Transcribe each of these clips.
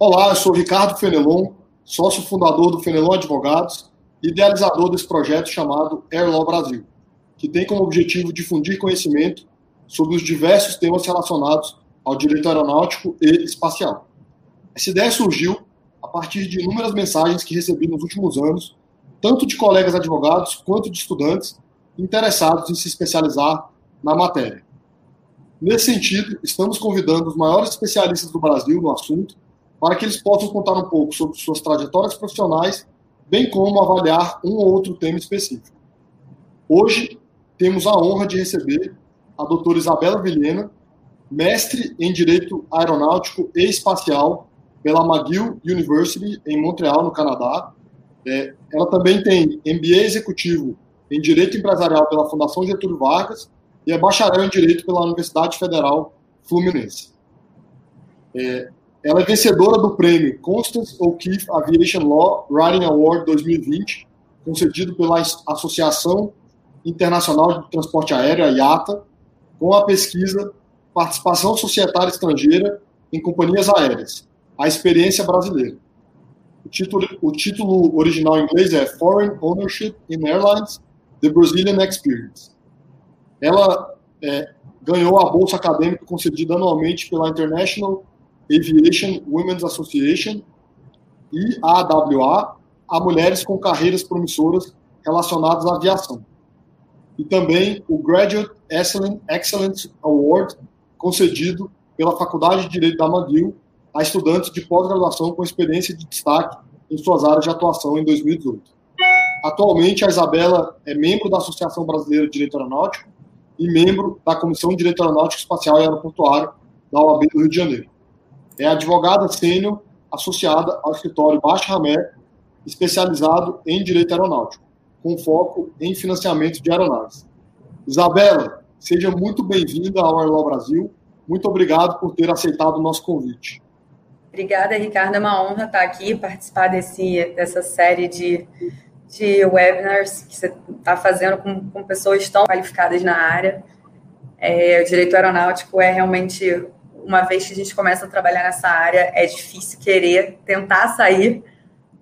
Olá, eu sou Ricardo Fenelon, sócio fundador do Fenelon Advogados, idealizador desse projeto chamado Airlaw Brasil, que tem como objetivo difundir conhecimento sobre os diversos temas relacionados ao direito aeronáutico e espacial. Essa ideia surgiu a partir de inúmeras mensagens que recebi nos últimos anos, tanto de colegas advogados quanto de estudantes interessados em se especializar na matéria. Nesse sentido, estamos convidando os maiores especialistas do Brasil no assunto para que eles possam contar um pouco sobre suas trajetórias profissionais, bem como avaliar um ou outro tema específico. Hoje, temos a honra de receber a doutora Isabela Vilhena, mestre em Direito Aeronáutico e Espacial pela McGill University, em Montreal, no Canadá. É, ela também tem MBA Executivo em Direito Empresarial pela Fundação Getúlio Vargas e é bacharel em Direito pela Universidade Federal Fluminense. É, ela é vencedora do prêmio Constance O'Keeffe Aviation Law Writing Award 2020, concedido pela Associação Internacional de Transporte Aéreo, a IATA, com a pesquisa Participação Societária Estrangeira em Companhias Aéreas, a experiência brasileira. O título, o título original em inglês é Foreign Ownership in Airlines, The Brazilian Experience. Ela é, ganhou a bolsa acadêmica concedida anualmente pela International Aviation Women's Association e a AWA a mulheres com carreiras promissoras relacionadas à aviação. E também o Graduate Excellence Award, concedido pela Faculdade de Direito da McGill a estudantes de pós-graduação com experiência de destaque em suas áreas de atuação em 2018. Atualmente, a Isabela é membro da Associação Brasileira de Direito Aeronáutico e membro da Comissão de Direito Aeronáutico Espacial e Aeroportuário da OAB do Rio de Janeiro é advogada sênior associada ao escritório Baixa Ramé, especializado em direito aeronáutico, com foco em financiamento de aeronaves. Isabela, seja muito bem-vinda ao Airlaw Brasil. Muito obrigado por ter aceitado o nosso convite. Obrigada, Ricardo. É uma honra estar aqui, participar desse, dessa série de, de webinars que você está fazendo com, com, pessoas tão qualificadas na área. É, o direito aeronáutico é realmente uma vez que a gente começa a trabalhar nessa área, é difícil querer tentar sair,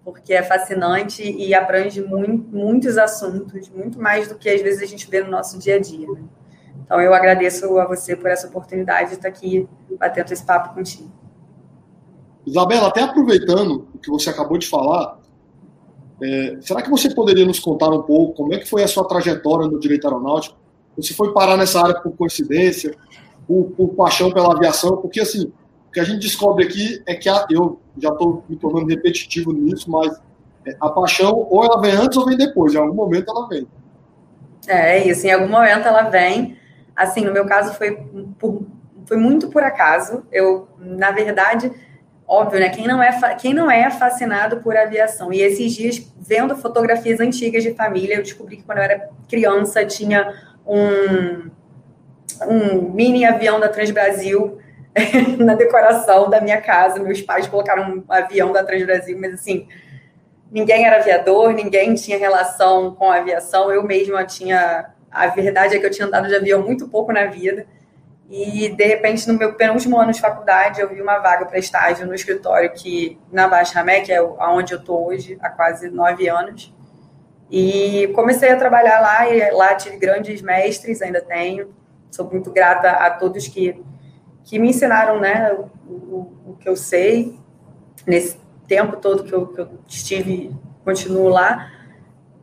porque é fascinante e abrange muito, muitos assuntos, muito mais do que às vezes a gente vê no nosso dia a dia. Né? Então, eu agradeço a você por essa oportunidade de estar aqui batendo esse papo contigo. Isabela, até aproveitando o que você acabou de falar, é, será que você poderia nos contar um pouco como é que foi a sua trajetória no direito aeronáutico? Você foi parar nessa área por coincidência? Por, por paixão pela aviação, porque assim, o que a gente descobre aqui é que a, eu já estou me tornando repetitivo nisso, mas é, a paixão ou ela vem antes ou vem depois, em algum momento ela vem. É, isso, em algum momento ela vem. Assim, no meu caso foi, por, foi muito por acaso. Eu, na verdade, óbvio, né? Quem não, é, quem não é fascinado por aviação? E esses dias, vendo fotografias antigas de família, eu descobri que quando eu era criança tinha um, um mini avião da Transbrasil na decoração da minha casa. Meus pais colocaram um avião da Transbrasil, mas assim, ninguém era aviador, ninguém tinha relação com a aviação. Eu mesma tinha. A verdade é que eu tinha andado de avião muito pouco na vida. E, de repente, no meu penúltimo ano de faculdade, eu vi uma vaga para estágio no escritório que, na Baixa Ramé, que é onde eu estou hoje, há quase nove anos. E comecei a trabalhar lá, e lá tive grandes mestres, ainda tenho sou muito grata a todos que, que me ensinaram né, o, o, que eu sei nesse tempo todo que eu, que eu estive, continuo lá.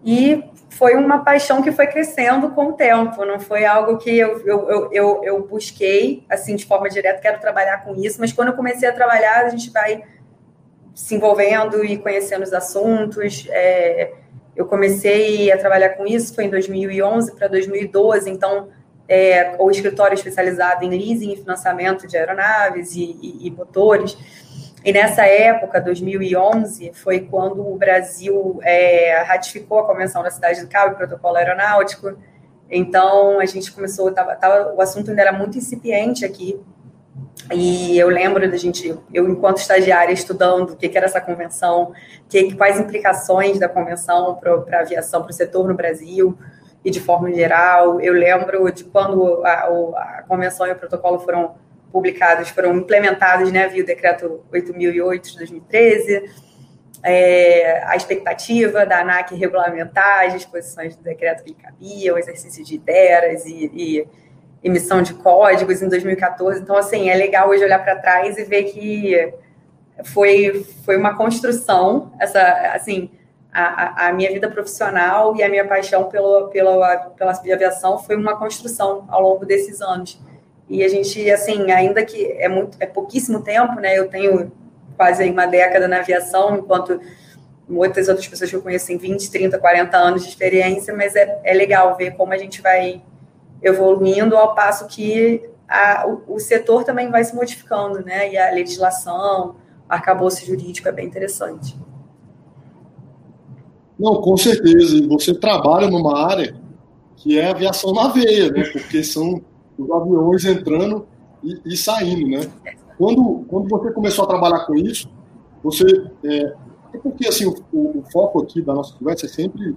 E foi uma paixão que foi crescendo com o tempo, não foi algo que eu, eu, eu, eu, busquei, assim, de forma direta, quero trabalhar com isso, mas quando eu comecei a trabalhar, a gente vai se envolvendo e conhecendo os assuntos. É, eu comecei a trabalhar com isso, foi em 2011 para 2012, então é, ou escritório especializado em leasing e financiamento de aeronaves e, e, e, motores. E nessa época, 2011, foi quando o Brasil é, ratificou a Convenção da Cidade do Cabo e o Protocolo Aeronáutico. Então, a gente começou, tava, tava, o assunto ainda era muito incipiente aqui. E eu lembro da gente, eu enquanto estagiária, estudando o que, que era essa convenção, que, quais implicações da convenção para a aviação, para o setor no Brasil e de forma geral. Eu lembro de quando a, a convenção e o protocolo foram publicados, foram implementados né, via o decreto 8.008 de 2013, é, a expectativa da ANAC regulamentar as disposições do decreto que lhe cabia, o exercício de ideias e, e, emissão de códigos em 2014. Então, assim, é legal hoje olhar para trás e ver que foi, foi uma construção, essa, assim, a, a, minha vida profissional e a minha paixão pela, pela, pela aviação foi uma construção ao longo desses anos. E a gente, assim, ainda que é muito, é pouquíssimo tempo, né? Eu tenho quase uma década na aviação, enquanto muitas outras pessoas que eu conheço têm 20, 30, 40 anos de experiência, mas é, é legal ver como a gente vai evoluindo ao passo que a, o, o, setor também vai se modificando, né? E a legislação, o arcabouço jurídico é bem interessante. Não, com certeza. E você trabalha numa área que é aviação na veia, né? Porque são os aviões entrando e, e saindo, né? Quando, quando você começou a trabalhar com isso, você. É, é porque assim, o, o, foco aqui da nossa conversa é sempre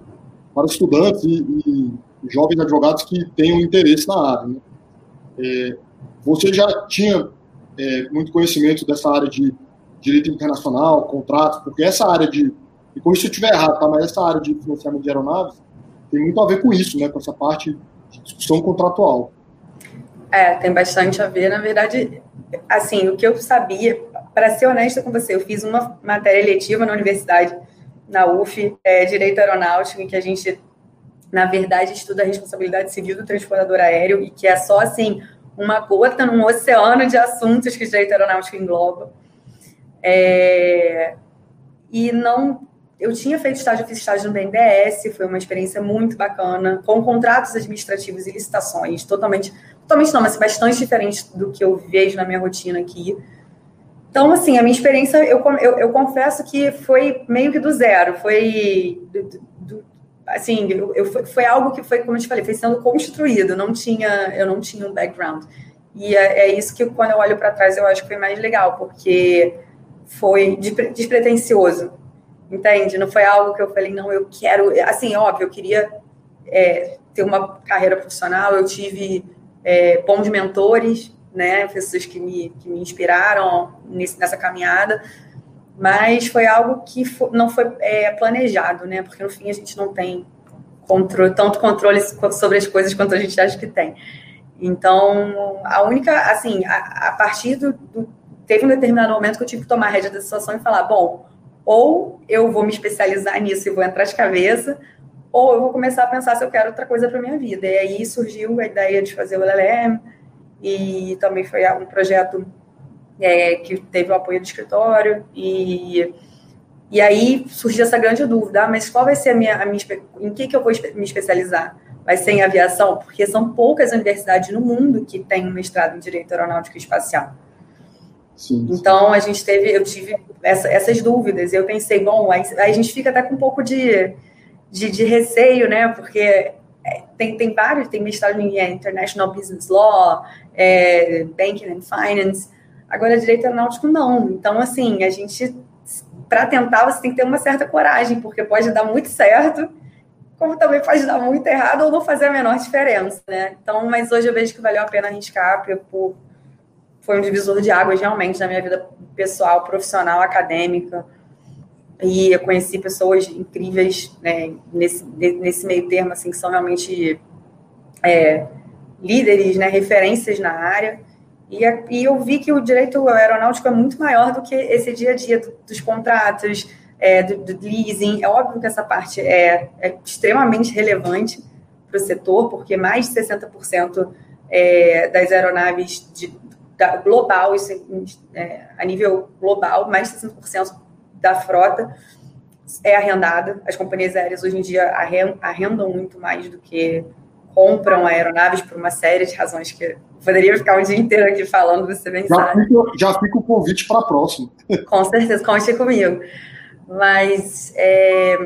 para estudantes e, e jovens advogados que tenham interesse na área. Né? É, você já tinha é, muito conhecimento dessa área de direito internacional, contratos, porque essa área de. E com isso eu estiver errado, tá? Mas essa área de financiamento de aeronaves tem muito a ver com isso, né? Com essa parte de discussão contratual. É, tem bastante a ver. Na verdade, assim, o que eu sabia, para ser honesta com você, eu fiz uma matéria eletiva na universidade, na UF, é, Direito Aeronáutico, em que a gente, na verdade, estuda a responsabilidade civil do transportador aéreo e que é só, assim, uma gota num oceano de assuntos que o direito aeronáutico engloba. É, e não. Eu tinha feito estágio, fiz estágio no BNDES, foi uma experiência muito bacana, com contratos administrativos e licitações, totalmente totalmente não, mas bastante diferente do que eu vejo na minha rotina aqui. Então, assim, a minha experiência, eu, eu, eu confesso que foi meio que do zero, foi, do, do, assim, eu, eu, foi algo que foi, como eu te falei, foi sendo construído, não tinha, eu não tinha um background. E é, é isso que, quando eu olho para trás, eu acho que foi mais legal, porque foi despretensioso, entende? Não foi algo que eu falei, não, eu quero, assim, óbvio, eu queria é, ter uma carreira profissional, eu tive é, bons mentores, né, pessoas que me, que me inspiraram nesse, nessa caminhada, mas foi algo que não foi é, planejado, né, porque no fim a gente não tem controle, tanto controle sobre as coisas quanto a gente acha que tem. Então, a única, assim, a, a partir do, do, Teve um determinado momento que eu tive que tomar a rédea da situação e falar: bom, ou eu vou me especializar nisso e vou entrar de cabeça, ou eu vou começar a pensar se eu quero outra coisa para minha vida. E aí surgiu a ideia de fazer o LLM, e também foi um projeto é, que teve o apoio do escritório, e, e aí surgiu essa grande dúvida, ah, mas qual vai ser a minha, a minha, em que, que eu vou me especializar? Vai ser em aviação? Porque são poucas universidades no mundo que têm um mestrado em Direito Aeronáutico e Espacial. Sim. Então, a gente teve, eu tive essa, essas dúvidas, eu pensei, bom, aí, aí a gente fica até com um pouco de de, de receio, né? Porque é, tem, tem vários, tem mestrado em é, International Business Law, é, Banking and Finance, agora direito aeronáutico não. Então, assim, a gente, para tentar, você tem que ter uma certa coragem, porque pode dar muito certo, como também pode dar muito errado ou não fazer a menor diferença, né? Então, mas hoje eu vejo que valeu a pena arriscar, por, foi um divisor de águas realmente na minha vida pessoal, profissional, acadêmica e eu conheci pessoas incríveis né, nesse, nesse meio termo, assim, que são realmente é, líderes, né, referências na área. E, e, eu vi que o direito aeronáutico é muito maior do que esse dia a dia do, dos contratos, é, do, do, leasing. É óbvio que essa parte é, é extremamente relevante para o setor, porque mais de 60% é, das aeronaves de, da, global, isso é, a nível global, mais de 60% da frota é arrendada. As companhias aéreas hoje em dia arrendam muito mais do que compram aeronaves por uma série de razões que poderia ficar um dia inteiro aqui falando, você bem já sabe. Fica, já fica o convite para a próxima. Com certeza, conte comigo. Mas, é,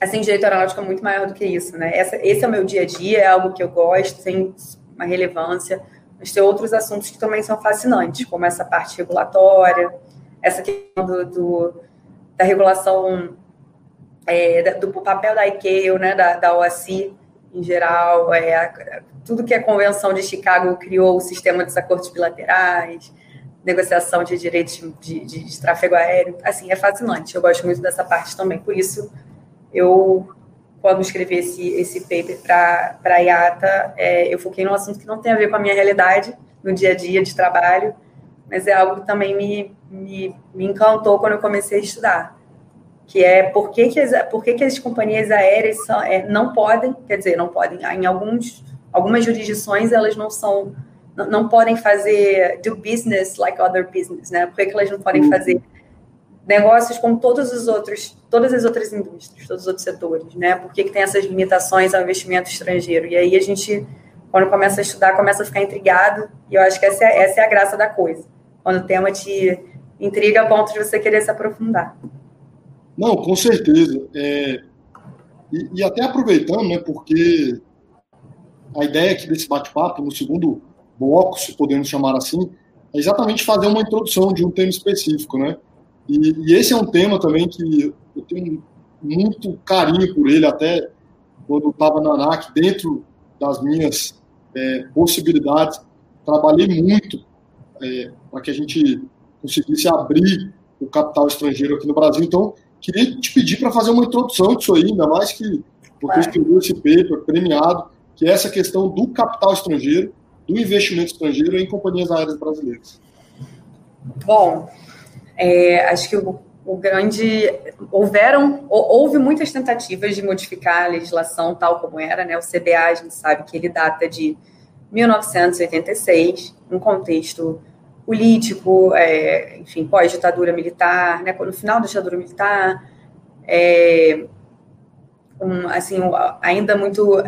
assim, direito aeronáutico é muito maior do que isso, né? Essa, esse é o meu dia a dia, é algo que eu gosto, tem uma relevância, mas tem outros assuntos que também são fascinantes, como essa parte regulatória, essa questão do, do da regulação é, do papel da ICAO, né, da, da OACI, em geral, é, tudo que a Convenção de Chicago criou, o sistema dos acordos bilaterais, negociação de direitos de, de, de, tráfego aéreo, assim, é fascinante. Eu gosto muito dessa parte também. Por isso, eu, quando escrevi esse, esse paper para a IATA, é, eu foquei num assunto que não tem a ver com a minha realidade no dia a dia de trabalho, mas é algo que também me, me, me encantou quando eu comecei a estudar, que é por que, que, as, por que, que as companhias aéreas são, é, não podem, quer dizer, não podem, em alguns, algumas jurisdições elas não são não, não podem fazer do business like other business, né? Por que, que elas não podem uhum. fazer negócios como todos os outros, todas as outras indústrias, todos os outros setores, né? Por que, que tem essas limitações ao investimento estrangeiro? E aí a gente, quando começa a estudar, começa a ficar intrigado, e eu acho que essa é, essa é a graça da coisa. Quando o tema te intriga a ponto de você querer se aprofundar. Não, com certeza. É, e, e, até aproveitando, né, porque a ideia aqui desse bate-papo, no segundo bloco, se podemos chamar assim, é exatamente fazer uma introdução de um tema específico, né? E, e esse é um tema também que eu tenho muito carinho por ele, até quando estava na ANAC, dentro das minhas é, possibilidades, trabalhei muito é, para que a gente conseguisse abrir o capital estrangeiro aqui no Brasil. Então, queria te pedir para fazer uma introdução disso aí, ainda mais que você escreveu esse paper premiado, que é essa questão do capital estrangeiro do investimento estrangeiro em companhias aéreas brasileiras? Bom, é, acho que o, o, grande houveram houve muitas tentativas de modificar a legislação tal como era, né? O CBA a gente sabe que ele data de 1986, um contexto político, é, enfim, pós ditadura militar, né? No final da ditadura militar, é, um, assim, ainda muito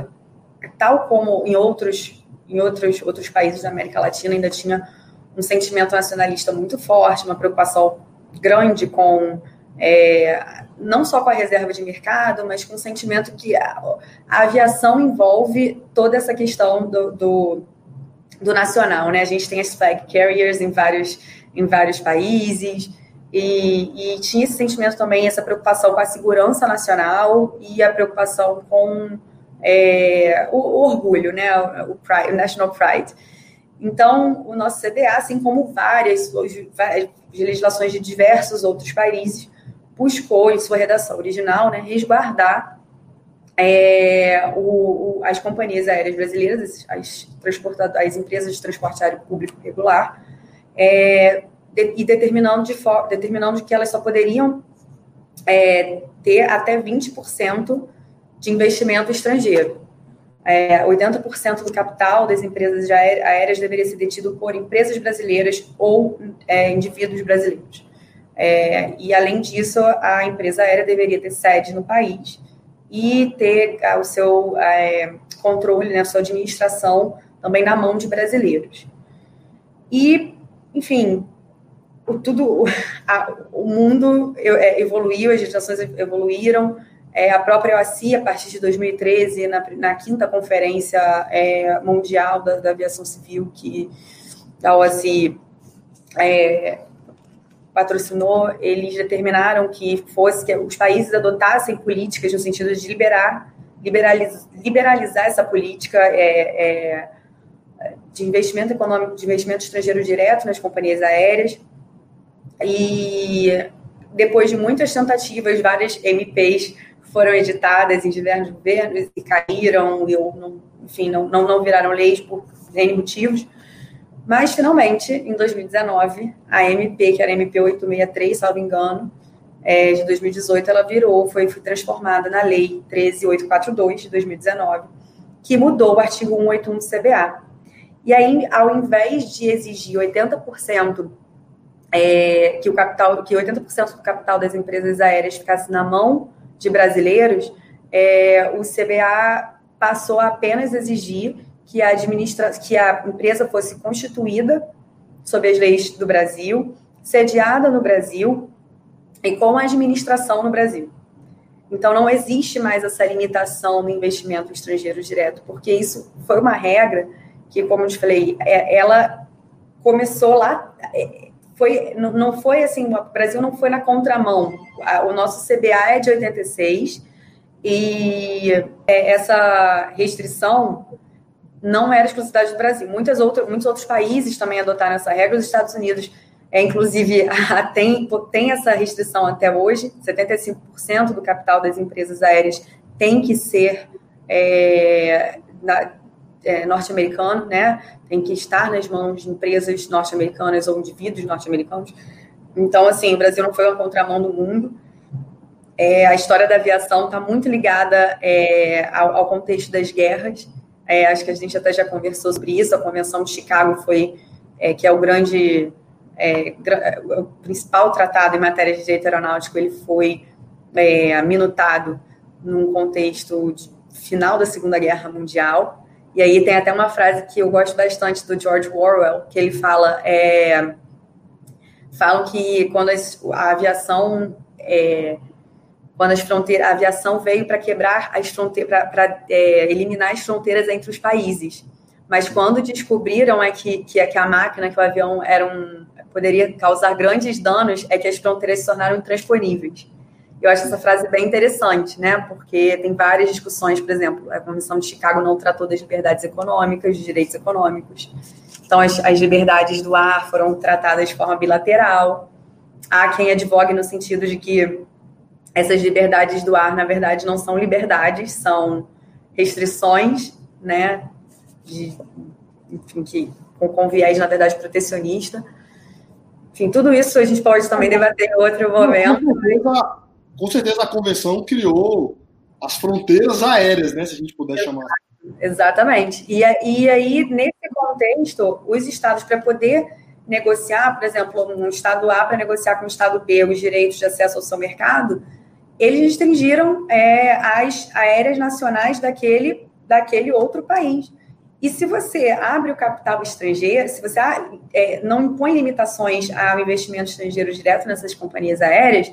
tal como em outros em outros, outros países da América Latina ainda tinha um sentimento nacionalista muito forte, uma preocupação grande com é, não só com a reserva de mercado, mas com o sentimento que a, a aviação envolve toda essa questão do, do, do, nacional, né? A gente tem as flag carriers em vários, em vários países, e, e tinha esse sentimento também, essa preocupação com a segurança nacional e a preocupação com é, o, o, orgulho, né, o, pride, o, National Pride. Então, o nosso CBA, assim como várias, várias legislações de diversos outros países, buscou, em sua redação original, né, resguardar é, o, o, as companhias aéreas brasileiras, as, as empresas de transporte aéreo público regular, é, de, e determinando, de determinando que elas só poderiam é, ter até 20% de investimento estrangeiro. É, 80% do capital das empresas aéreas deveria ser detido por empresas brasileiras ou é, indivíduos brasileiros. É, e, além disso, a empresa aérea deveria ter sede no país e ter o seu é, controle, né, a sua administração também na mão de brasileiros. E, enfim, o, tudo, a, o mundo é, evoluiu, as legislações evoluíram, é, a própria OACI, a partir de 2013, na, na quinta conferência é, mundial da, da, aviação civil, que a OACI é, patrocinou, eles determinaram que fosse que os países adotassem políticas no sentido de liberar, liberaliz, liberalizar essa política é, é, de investimento econômico, de investimento estrangeiro direto nas companhias aéreas. E depois de muitas tentativas, várias MPs foram editadas em diversos governos e caíram, e, não, enfim, não, não, não viraram leis por N motivos. Mas, finalmente, em 2019, a MP, que era a MP 863, salvo engano, é, de 2018, ela virou, foi, foi transformada na Lei 13842 de 2019, que mudou o artigo 181 do CBA. E aí, ao invés de exigir 80% é, que o capital, que 80% do capital das empresas aéreas ficasse na mão de brasileiros, é, o CBA passou a apenas exigir que a, administra que a empresa fosse constituída sob as leis do Brasil, sediada no Brasil e com a administração no Brasil. Então, não existe mais essa limitação no investimento estrangeiro direto, porque isso foi uma regra que, como eu te falei, é, ela começou lá, é, foi, não foi assim, o Brasil não foi na contramão. O nosso CBA é de 86 E é, essa restrição não era exclusividade do Brasil. Muitas outras, muitos outros países também adotaram essa regra. Os Estados Unidos, é, inclusive, tem, tem essa restrição até hoje. 75% do capital das empresas aéreas tem que ser é, é, norte-americano, né? Tem que estar nas mãos de empresas norte-americanas ou indivíduos norte-americanos. Então, assim, o Brasil não foi uma contramão do mundo. É, a história da aviação está muito ligada é, ao, ao, contexto das guerras. É, acho que a gente até já conversou sobre isso. A Convenção de Chicago foi, é, que é o grande, é, o principal tratado em matéria de direito aeronáutico, ele foi minutado num contexto de final da Segunda Guerra Mundial. E aí tem até uma frase que eu gosto bastante do George Orwell, que ele fala, é, falam que quando a aviação é, quando as fronteiras, a aviação veio para quebrar as fronteiras, para é, eliminar as fronteiras entre os países. Mas quando descobriram é que, que, que a máquina, que o avião era um, poderia causar grandes danos, é que as fronteiras se tornaram intransponíveis. Eu acho essa frase bem interessante, né? Porque tem várias discussões, por exemplo, a Convenção de Chicago não tratou das liberdades econômicas, dos direitos econômicos. Então, as, as liberdades do ar foram tratadas de forma bilateral. Há quem advogue no sentido de que essas liberdades do ar, na verdade, não são liberdades, são restrições, né? De, enfim, que, com, com viés, na verdade, protecionista. Enfim, tudo isso a gente pode também debater em outro momento. Certeza, com certeza a convenção criou as fronteiras aéreas, né? Se a gente puder chamar. Exatamente. E, e aí, nesse contexto, os estados, para poder negociar, por exemplo, um estado A para negociar com o estado B os direitos de acesso ao seu mercado, eles restringiram é, as aéreas nacionais daquele, daquele outro país. E se você abre o capital estrangeiro, se você é, não impõe limitações ao investimento estrangeiro direto nessas companhias aéreas,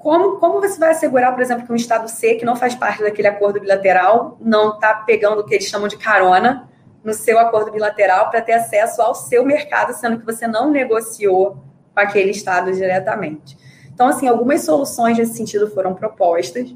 como, como você vai assegurar, por exemplo, que um Estado C, que não faz parte daquele acordo bilateral, não está pegando o que eles chamam de carona no seu acordo bilateral para ter acesso ao seu mercado, sendo que você não negociou com aquele Estado diretamente? Então, assim, algumas soluções nesse sentido foram propostas.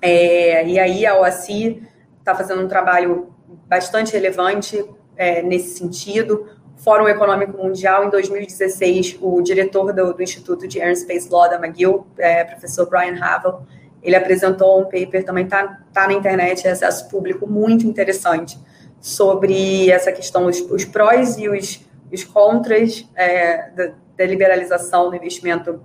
É, e aí a OACI está fazendo um trabalho bastante relevante é, nesse sentido. Fórum Econômico Mundial, em 2016, o diretor do, do Instituto de Aerospace Law da McGill, é, professor Brian Havel, ele apresentou um paper, também está tá na internet, é acesso público, muito interessante, sobre essa questão, os, os prós e os, os contras é, da, da liberalização do investimento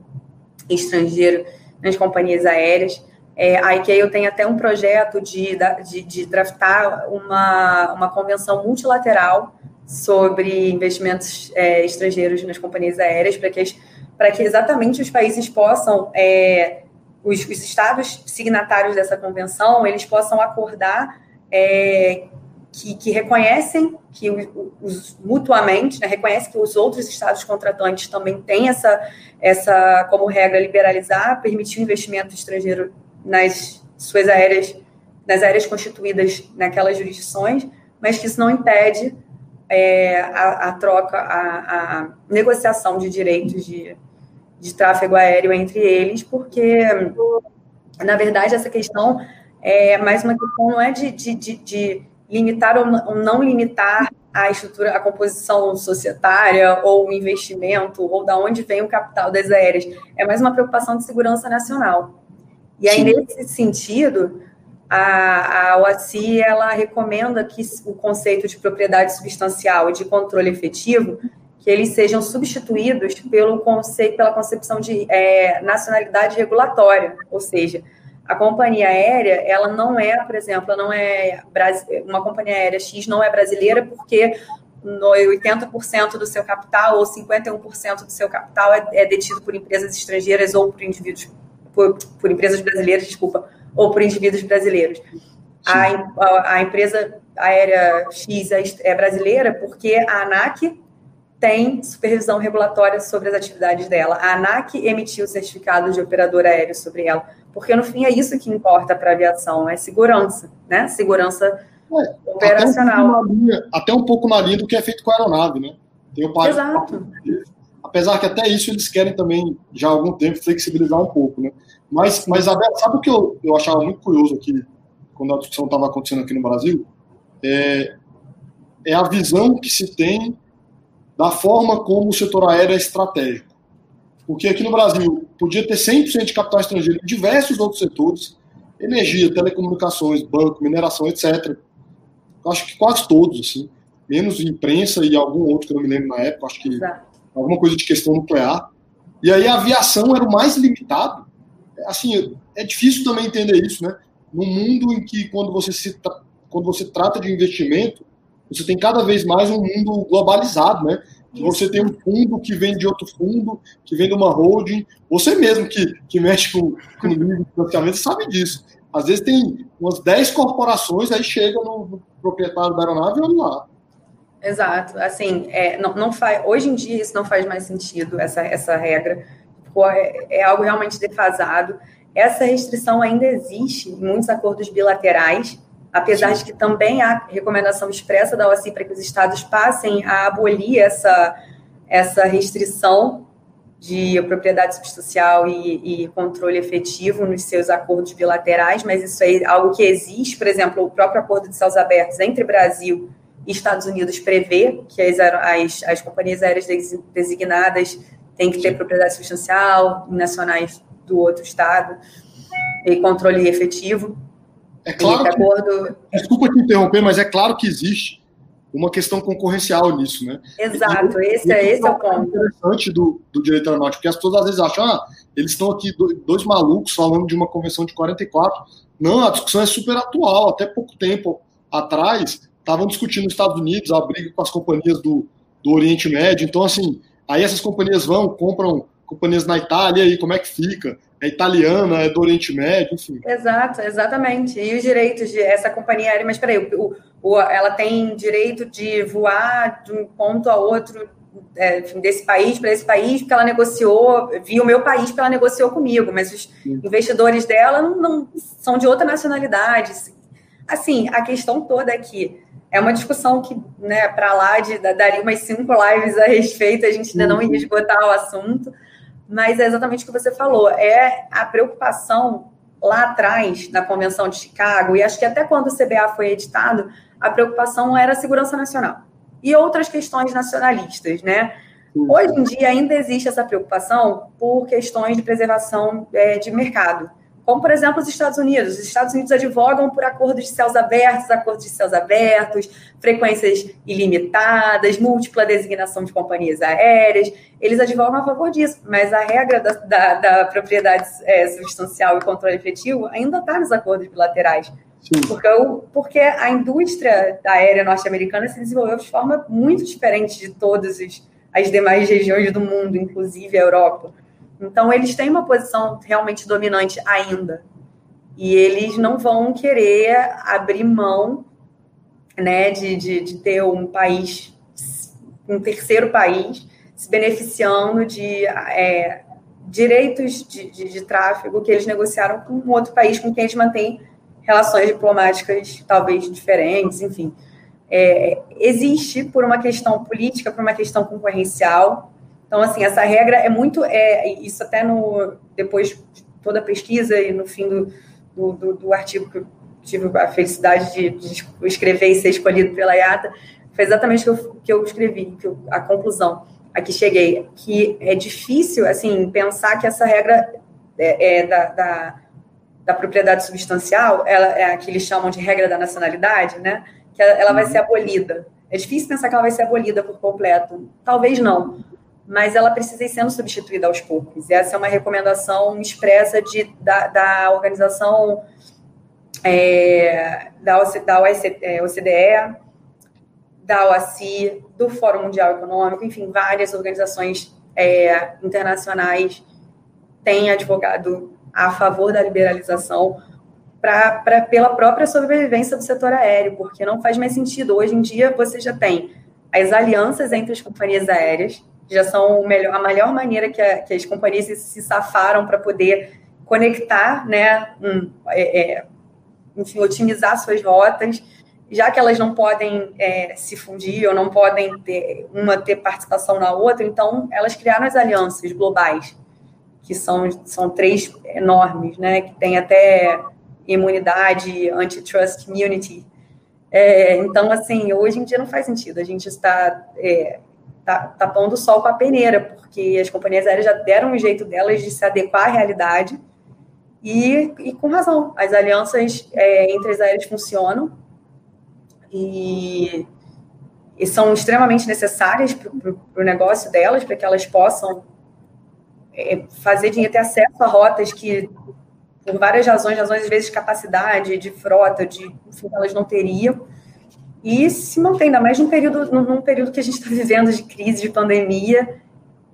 estrangeiro nas companhias aéreas. É, a ICAO tem até um projeto de, de, de draftar uma, uma convenção multilateral sobre investimentos é, estrangeiros nas companhias aéreas, para que, que exatamente os países possam, é, os, os, estados signatários dessa convenção, eles possam acordar é, que, que, reconhecem que os, mutuamente, né, reconhecem que os outros estados contratantes também têm essa, essa como regra liberalizar, permitir o investimento estrangeiro nas suas áreas, nas áreas constituídas naquelas jurisdições, mas que isso não impede é, a, a, troca, a, a, negociação de direitos de, de tráfego aéreo entre eles, porque, na verdade, essa questão é mais uma questão não é de, de, de, de limitar ou não limitar a estrutura, a composição societária ou o investimento ou da onde vem o capital das aéreas. É mais uma preocupação de segurança nacional. E aí, Sim. nesse sentido, a, a OACI, ela recomenda que o conceito de propriedade substancial e de controle efetivo que eles sejam substituídos pelo conceito, pela concepção de é, nacionalidade regulatória, ou seja, a companhia aérea, ela não é, por exemplo, não é uma companhia aérea X não é brasileira porque 80% do seu capital ou 51% do seu capital é, é, detido por empresas estrangeiras ou por indivíduos, por, por, empresas brasileiras, desculpa, ou por indivíduos brasileiros. A, a, a, empresa aérea X é, é brasileira porque a ANAC tem supervisão regulatória sobre as atividades dela. A ANAC emitiu certificado de operador aéreo sobre ela porque no fim é isso que importa para a aviação, é segurança, né? Segurança é, operacional. Até um, linha, até um, pouco na linha do que é feito com a aeronave, né? Tem o Exato. Apesar que até isso eles querem também, já há algum tempo, flexibilizar um pouco, né? Mas, mas sabe o que eu, eu achava muito curioso aqui, quando a discussão estava acontecendo aqui no Brasil? É, é a visão que se tem da forma como o setor aéreo é estratégico. Porque aqui no Brasil podia ter 100% de capital estrangeiro em diversos outros setores, energia, telecomunicações, banco, mineração, etc. Acho que quase todos, assim, menos imprensa e algum outro que eu não me lembro na época, acho que Exato. Alguma coisa de questão nuclear. E aí a aviação era o mais limitado. Assim, é difícil também entender isso, né? No mundo em que quando você se quando você trata de investimento, você tem cada vez mais um mundo globalizado, né? Você tem um fundo que vem de outro fundo, que vem de uma holding. Você mesmo que, que mexe com, com o financiamento sabe disso. Às vezes tem umas 10 corporações, aí chega no, proprietário da aeronave e olha lá. Exato. Assim, é, não, não faz, hoje em dia isso não faz mais sentido, essa, essa regra. É, é algo realmente defasado. Essa restrição ainda existe em muitos acordos bilaterais, apesar de que também há recomendação expressa da OACI para que os estados passem a abolir essa, essa restrição de propriedade substancial e, e, controle efetivo nos seus acordos bilaterais, mas isso é algo que existe, por exemplo, o próprio acordo de céus abertos entre Brasil e Estados Unidos prevê que as, as, as companhias aéreas designadas têm que ter propriedade substancial nacionais do outro estado e controle efetivo. É claro que, acordo... Desculpa te interromper, mas é claro que existe uma questão concorrencial nisso, né? Exato, e, esse, é, esse é o ponto. interessante do, do direito aeronáutico, porque as pessoas às vezes acham, ah, eles estão aqui dois malucos falando de uma convenção de 44. Não, a discussão é super atual. Até pouco tempo atrás, estavam discutindo nos Estados Unidos a briga com as companhias do, do Oriente Médio. Então, assim, aí essas companhias vão, compram companhias na Itália, e como é que fica? é italiana, é do Oriente Médio, enfim. Exato, exatamente. E os direitos de essa companhia aérea, mas peraí, o, o, ela tem direito de voar de um ponto a outro é, desse país para esse país, porque ela negociou, viu o meu país, porque ela negociou comigo, mas os Sim. investidores dela não, não, são de outra nacionalidade. Assim, a questão toda aqui é uma discussão que, né, para lá de daria umas cinco lives a respeito, a gente ainda não ia esgotar o assunto. Mas é exatamente o que você falou, é a preocupação lá atrás, na Convenção de Chicago, e acho que até quando o CBA foi editado, a preocupação era a segurança nacional e outras questões nacionalistas, né? Hoje em dia ainda existe essa preocupação por questões de preservação é, de mercado como, por exemplo, os Estados Unidos. Os Estados Unidos advogam por acordos de céus abertos, acordos de céus abertos, frequências ilimitadas, múltipla designação de companhias aéreas. Eles advogam a favor disso, mas a regra da, da, da propriedade é, substancial e controle efetivo ainda está nos acordos bilaterais. Porque, porque a indústria aérea norte-americana se desenvolveu de forma muito diferente de todas as demais regiões do mundo, inclusive a Europa. Então, eles têm uma posição realmente dominante ainda. E eles não vão querer abrir mão né, de, de, de ter um país, um terceiro país, se beneficiando de é, direitos de, de, de, tráfego que eles negociaram com um outro país com quem eles mantêm relações diplomáticas talvez diferentes, enfim. É, existe por uma questão política, por uma questão concorrencial, então, assim, essa regra é muito. É, isso até no depois de toda a pesquisa e no fim do, do, do, do artigo que eu tive a felicidade de, de, escrever e ser escolhido pela IATA, foi exatamente o que eu, que eu escrevi, que eu, a conclusão a que cheguei, que é difícil, assim, pensar que essa regra é, é da, da, da, propriedade substancial, ela é a que eles chamam de regra da nacionalidade, né? Que ela, ela vai uhum. ser abolida. É difícil pensar que ela vai ser abolida por completo. Talvez não, mas ela precisa ir sendo substituída aos poucos. Essa é uma recomendação expressa de, da, da organização é, da, da OCDE, é, da OACI, do Fórum Mundial Econômico, enfim, várias organizações é, internacionais têm advogado a favor da liberalização pra, pra, pela própria sobrevivência do setor aéreo, porque não faz mais sentido. Hoje em dia, você já tem as alianças entre as companhias aéreas, já são melhor, a melhor maneira que, a, que as companhias se, safaram para poder conectar, né, um, é, é, enfim, otimizar suas rotas, já que elas não podem é, se fundir ou não podem ter uma ter participação na outra, então elas criaram as alianças globais, que são, são três enormes, né? Que tem até imunidade, antitrust immunity. É, então, assim, hoje em dia não faz sentido. A gente está é, tá, tá pondo o sol com a peneira, porque as companhias aéreas já deram um jeito delas de se adequar à realidade e, e com razão. As alianças é, entre as aéreas funcionam e, e são extremamente necessárias para o negócio delas, para que elas possam é, fazer dinheiro, ter acesso a rotas que, por várias razões, razões às vezes de capacidade, de frota, de enfim, elas não teriam e se mantém, ainda mais num período, num período que a gente está vivendo de crise, de pandemia,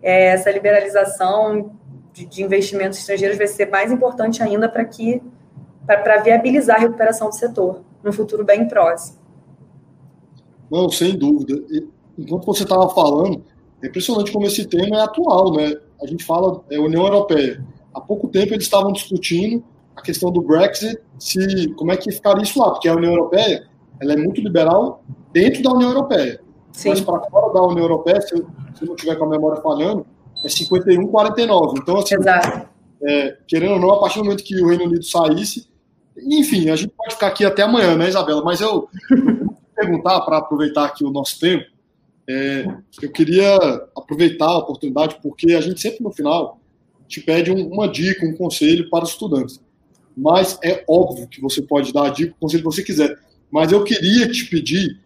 é, essa liberalização de, de, investimentos estrangeiros vai ser mais importante ainda para que para viabilizar a recuperação do setor no futuro bem próximo. Não, sem dúvida. Enquanto você estava falando, é impressionante como esse tema é atual, né? A gente fala é União Europeia. Há pouco tempo eles estavam discutindo a questão do Brexit, se como é que ficaria isso lá, porque a União Europeia ela é muito liberal dentro da União Europeia. Sim. Mas para fora da União Europeia, se eu, se eu não tiver com a memória falhando, é 51, 49. Então, assim, é, querendo ou não, a partir do momento que o Reino Unido saísse, enfim, a gente pode ficar aqui até amanhã, né, Isabela? Mas eu, eu perguntar, para aproveitar aqui o nosso tempo, é, eu queria aproveitar a oportunidade, porque a gente sempre no final te pede um, uma dica, um conselho para os estudantes. Mas é óbvio que você pode dar a dica, o conselho que você quiser mas eu queria te pedir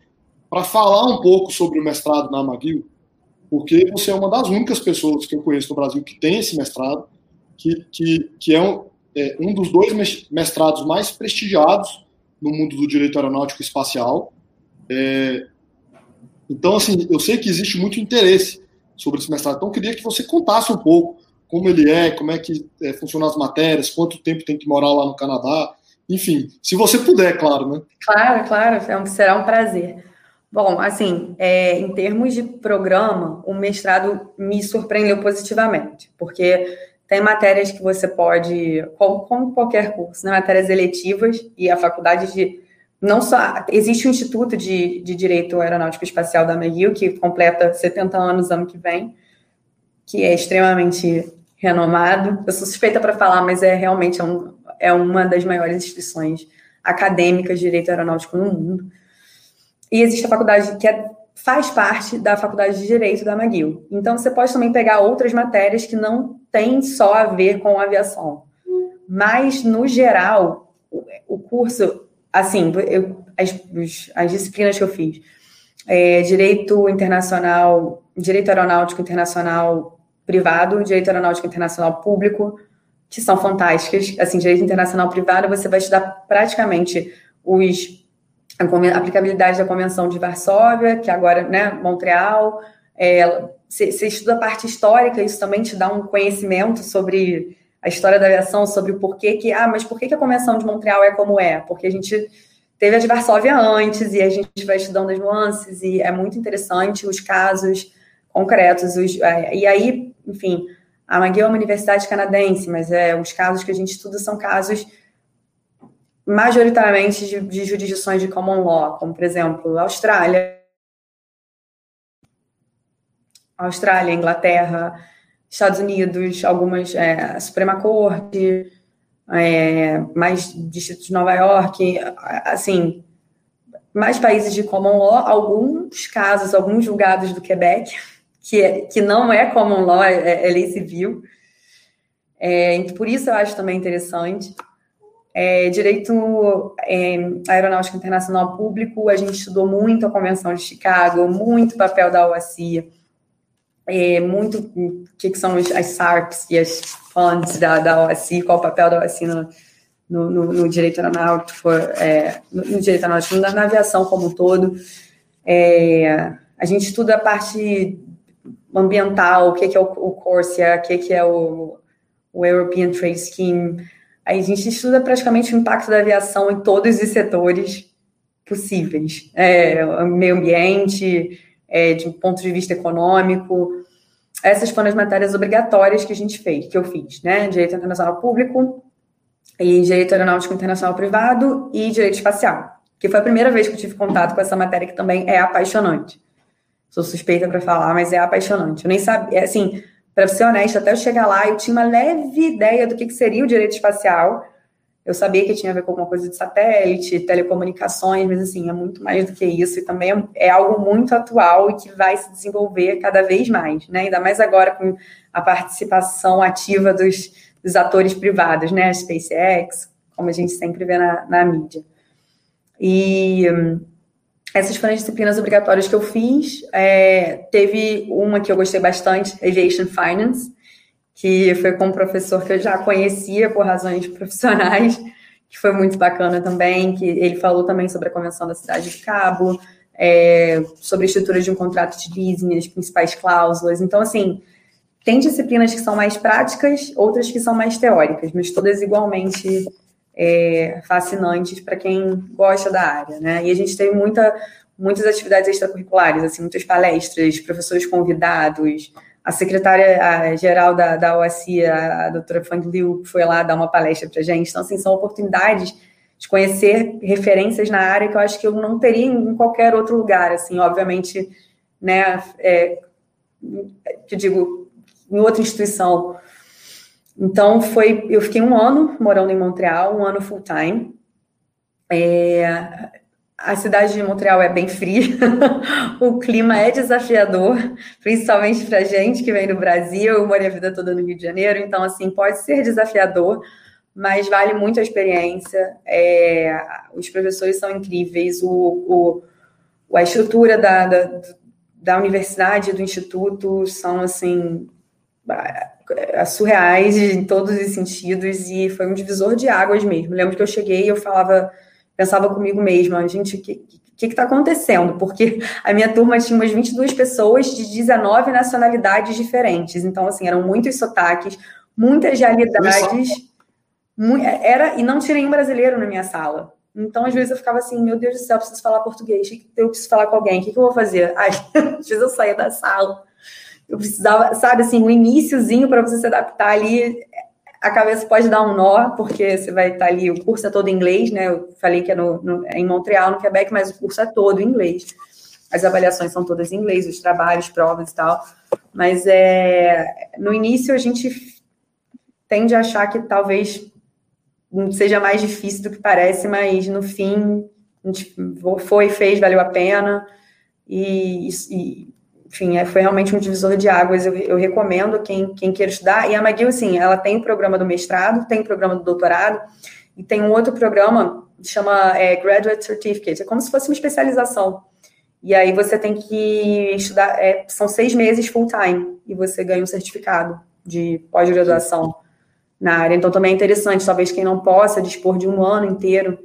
para falar um pouco sobre o mestrado na McGill, porque você é uma das únicas pessoas que eu conheço no Brasil que tem esse mestrado, que, que, que é, um, é um dos dois mestrados mais prestigiados no mundo do direito aeronáutico e espacial. É, então, assim, eu sei que existe muito interesse sobre esse mestrado, então eu queria que você contasse um pouco como ele é, como é que é, funcionam as matérias, quanto tempo tem que morar lá no Canadá, enfim, se você puder, claro, né? Claro, claro, é será um prazer. Bom, assim, é, em termos de programa, o mestrado me surpreendeu positivamente, porque tem matérias que você pode, como, como qualquer curso, né, matérias eletivas, e a faculdade de. Não só. Existe o Instituto de, de Direito Aeronáutico Espacial da McGill, que completa 70 anos ano que vem, que é extremamente renomado. Eu sou suspeita para falar, mas é realmente é um, é uma das maiores instituições acadêmicas de direito aeronáutico no mundo. E existe a faculdade que é, faz parte da faculdade de direito da McGill. Então, você pode também pegar outras matérias que não têm só a ver com aviação. Mas, no geral, o curso, assim, eu, as, as disciplinas que eu fiz, é, direito internacional, direito aeronáutico internacional privado, direito aeronáutico internacional público, que são fantásticas. Assim, direito internacional privado, você vai estudar praticamente os a, aplicabilidade da Convenção de Varsóvia, que agora, né, Montreal. É, você, você estuda a parte histórica, isso também te dá um conhecimento sobre a história da aviação, sobre o porquê que, ah, mas por que, que a Convenção de Montreal é como é? Porque a gente teve a de Varsóvia antes e a gente vai estudando as nuances e é muito interessante os casos concretos. Os, é, e aí, enfim, a McGill é uma universidade canadense, mas é, os casos que a gente estuda são casos majoritariamente de, de jurisdições de common law, como, por exemplo, Austrália, Austrália, Inglaterra, Estados Unidos, algumas, é, Suprema Corte, é, mais Distrito de Nova York, assim, mais países de common law, alguns casos, alguns julgados do Quebec, que, é, que não é common law, é, é lei civil. É, por isso eu acho também interessante. É, direito é, aeronáutico internacional público, a gente estudou muito a Convenção de Chicago, muito papel da OACI, é, muito o que, que, são as SARPs e as funds da, da qual o papel da OACI no, no, no, no direito aeronáutico, é, no, no, direito aeronáutico, na, na, aviação como um todo. É, a gente estuda a parte ambiental, o que, que é o, o Corsia, o que, que é o, o European Trade Scheme. Aí a gente estuda praticamente o impacto da aviação em todos os setores possíveis. É, meio ambiente, é, de ponto de vista econômico. Essas foram as matérias obrigatórias que a gente fez, que eu fiz, né? Direito Internacional Público, e Direito Aeronáutico Internacional Privado e Direito Espacial, que foi a primeira vez que eu tive contato com essa matéria que também é apaixonante. Sou suspeita para falar, mas é apaixonante. Eu nem sabia, é, assim, para ser honesta, até eu chegar lá, eu tinha uma leve ideia do que, que seria o direito espacial. Eu sabia que tinha a ver com alguma coisa de satélite, telecomunicações, mas assim, é muito mais do que isso, e também é, é algo muito atual e que vai se desenvolver cada vez mais, né? Ainda mais agora com a participação ativa dos, dos atores privados, né? A SpaceX, como a gente sempre vê na, na mídia. E hum, essas foram as disciplinas obrigatórias que eu fiz. É, teve uma que eu gostei bastante, Aviation Finance, que foi com um professor que eu já conhecia por razões profissionais, que foi muito bacana também, que ele falou também sobre a Convenção da Cidade de Cabo, é, sobre a estrutura de um contrato de leasing, as principais cláusulas. Então, assim, tem disciplinas que são mais práticas, outras que são mais teóricas, mas todas igualmente é, fascinantes para quem gosta da área, né? E a gente teve muita, muitas atividades extracurriculares, assim, muitas palestras, professores convidados, a secretária-geral da, da OACI, a, doutora Fang Liu, foi lá dar uma palestra para a gente. Então, assim, são oportunidades de conhecer referências na área que eu acho que eu não teria em qualquer outro lugar, assim, obviamente, né, é, que digo, em outra instituição, então, foi, eu fiquei um ano morando em Montreal, um ano full time. É, a cidade de Montreal é bem fria, o clima é desafiador, principalmente para gente que vem do Brasil. Eu morei a vida toda no Rio de Janeiro, então, assim, pode ser desafiador, mas vale muito a experiência. É, os professores são incríveis, o, o a estrutura da, da, da universidade, do instituto, são, assim, surreais em todos os sentidos e foi um divisor de águas mesmo. Lembro que eu cheguei e eu falava, pensava comigo mesma, gente, o que que está acontecendo? Porque a minha turma tinha umas 22 pessoas de 19 nacionalidades diferentes. Então, assim, eram muitos sotaques, muitas realidades. era, e não tinha nenhum brasileiro na minha sala. Então, às vezes, eu ficava assim, meu Deus do céu, preciso falar português, eu preciso falar com alguém, o que, que eu vou fazer? Ai, às vezes eu saía da sala eu precisava, sabe, assim, o um iníciozinho para você se adaptar ali, a cabeça pode dar um nó, porque você vai estar ali, o curso é todo em inglês, né? Eu falei que é, no, no, é em Montreal, no Quebec, mas o curso é todo em inglês. As avaliações são todas em inglês, os trabalhos, provas e tal. Mas é, no início a gente tende a achar que talvez seja mais difícil do que parece, mas no fim a gente foi, fez, valeu a pena. E, e enfim, é, foi realmente um divisor de águas. Eu, eu recomendo quem, quem queira estudar. E a McGill, sim, ela tem o programa do mestrado, tem o programa do doutorado, e tem um outro programa que chama é, Graduate Certificate. É como se fosse uma especialização. E aí você tem que estudar, é, são seis meses full time, e você ganha um certificado de pós-graduação na área. Então também é interessante, talvez quem não possa dispor de um ano inteiro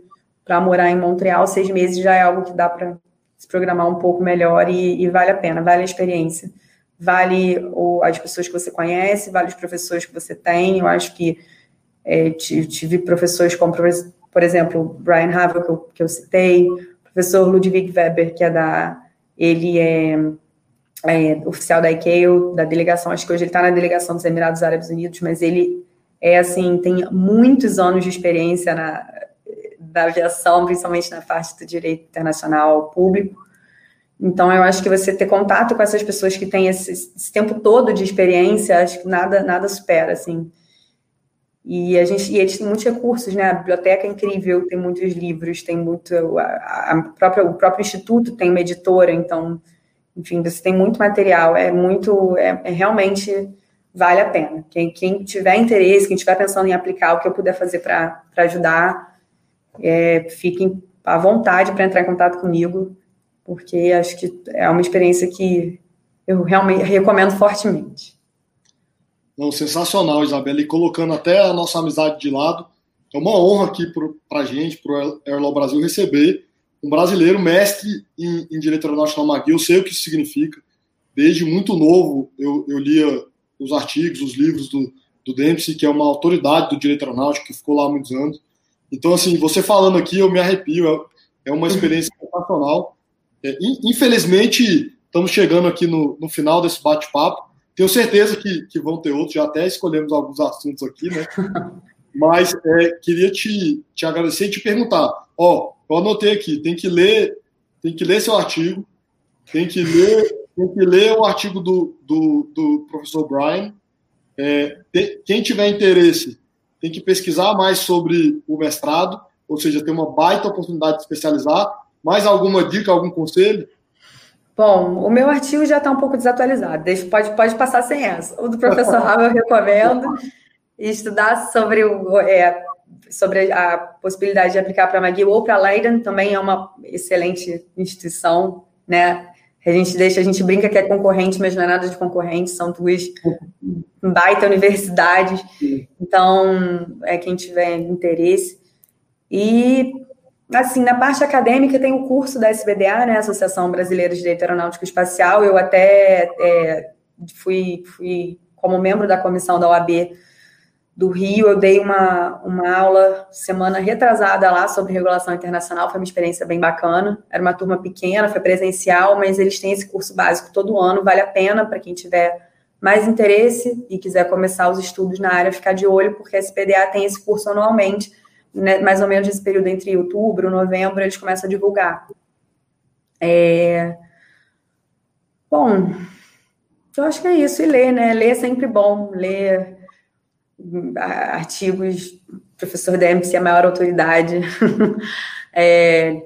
para morar em Montreal, seis meses já é algo que dá para se programar um pouco melhor e, e vale a pena, vale a experiência. Vale o, as pessoas que você conhece, vale os professores que você tem. Eu acho que é, tive professores como, por exemplo, Brian Havel, que eu, que eu citei, professor Ludwig Weber, que é da. Ele é, é oficial da ICAO, da delegação, acho que hoje ele está na delegação dos Emirados Árabes Unidos, mas ele é assim, tem muitos anos de experiência na, da aviação, principalmente na parte do direito internacional público. Então, eu acho que você ter contato com essas pessoas que têm esse, esse tempo todo de experiência, acho que nada, nada supera, assim. E, a gente, e eles têm muitos recursos, né? A biblioteca é incrível, tem muitos livros, tem muito. A, a própria, o próprio instituto tem uma editora, então, enfim, você tem muito material. É muito. É, é realmente vale a pena. Quem, quem tiver interesse, quem estiver pensando em aplicar o que eu puder fazer para ajudar, é, fiquem à vontade para entrar em contato comigo, porque acho que é uma experiência que eu realmente recomendo fortemente. Não, sensacional, Isabela. E colocando até a nossa amizade de lado, é uma honra aqui para a gente, para o Airlaw Brasil, receber um brasileiro mestre em, em Direito Aeronáutico na McGill. Eu sei o que isso significa. Desde muito novo, eu, eu lia os artigos, os livros do, do Dempsey, que é uma autoridade do direito aeronáutico, que ficou lá há muitos anos. Então, assim, você falando aqui, eu me arrepio, é, é uma experiência sensacional. É, infelizmente, estamos chegando aqui no, no final desse bate-papo. Tenho certeza que, que vão ter outros, já até escolhemos alguns assuntos aqui, né? Mas é, queria te, te agradecer e te perguntar. Ó, eu anotei aqui, tem que ler, tem que ler seu artigo, tem que ler, tem que ler o artigo do, do, do professor Brian, É, quem tiver interesse tem que pesquisar mais sobre o mestrado, ou seja, tem uma baita oportunidade de especializar. Mais alguma dica, algum conselho? Bom, o meu artigo já está um pouco desatualizado, pode, pode passar sem essa. O do professor Raul eu recomendo estudar sobre, o, é, sobre a possibilidade de aplicar para a McGill ou para a Leiden, também é uma excelente instituição, né? A gente deixa, a gente brinca que é concorrente, mas não é nada de concorrente, são duas baita universidades. Então, é quem tiver interesse. E, assim, na parte acadêmica tem o curso da SBDA, né, Associação Brasileira de Direito Aeronáutico Espacial. Eu até é, fui, fui, como membro da comissão da OAB do Rio, eu dei uma, uma aula semana retrasada lá sobre regulação internacional, foi uma experiência bem bacana. Era uma turma pequena, foi presencial, mas eles têm esse curso básico todo ano, vale a pena para quem tiver mais interesse e quiser começar os estudos na área, ficar de olho, porque a SPDA tem esse curso anualmente, né, mais ou menos esse período entre outubro, novembro, eles começam a divulgar. É... Bom, eu acho que é isso, e ler, né? Ler é sempre bom, ler artigos, professor Dempsey é a maior autoridade. é,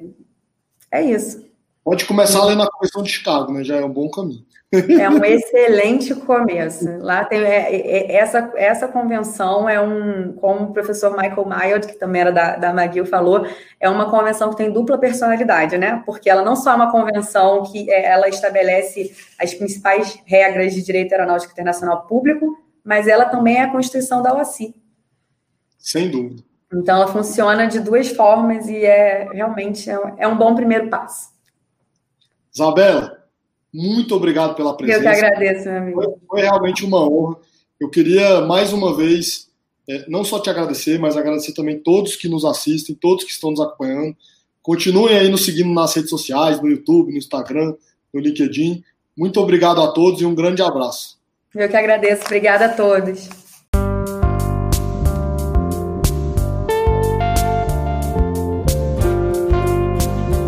é isso. Pode começar a ler na Convenção de Chicago, né? Já é um bom caminho. É um excelente começo. Lá tem é, é, essa, essa convenção é um, como o professor Michael Mayotte, que também era da, da McGill, falou, é uma convenção que tem dupla personalidade, né? Porque ela não só é uma convenção que é, ela estabelece as principais regras de direito aeronáutico internacional público, mas ela também é a Constituição da OACI. Sem dúvida. Então, ela funciona de duas formas e é realmente é um bom primeiro passo. Isabela, muito obrigado pela presença. Eu que agradeço, meu amigo. Foi, foi realmente uma honra. Eu queria, mais uma vez, é, não só te agradecer, mas agradecer também todos que nos assistem, todos que estão nos acompanhando. Continuem aí nos seguindo nas redes sociais, no YouTube, no Instagram, no LinkedIn. Muito obrigado a todos e um grande abraço. Eu que agradeço. Obrigada a todos.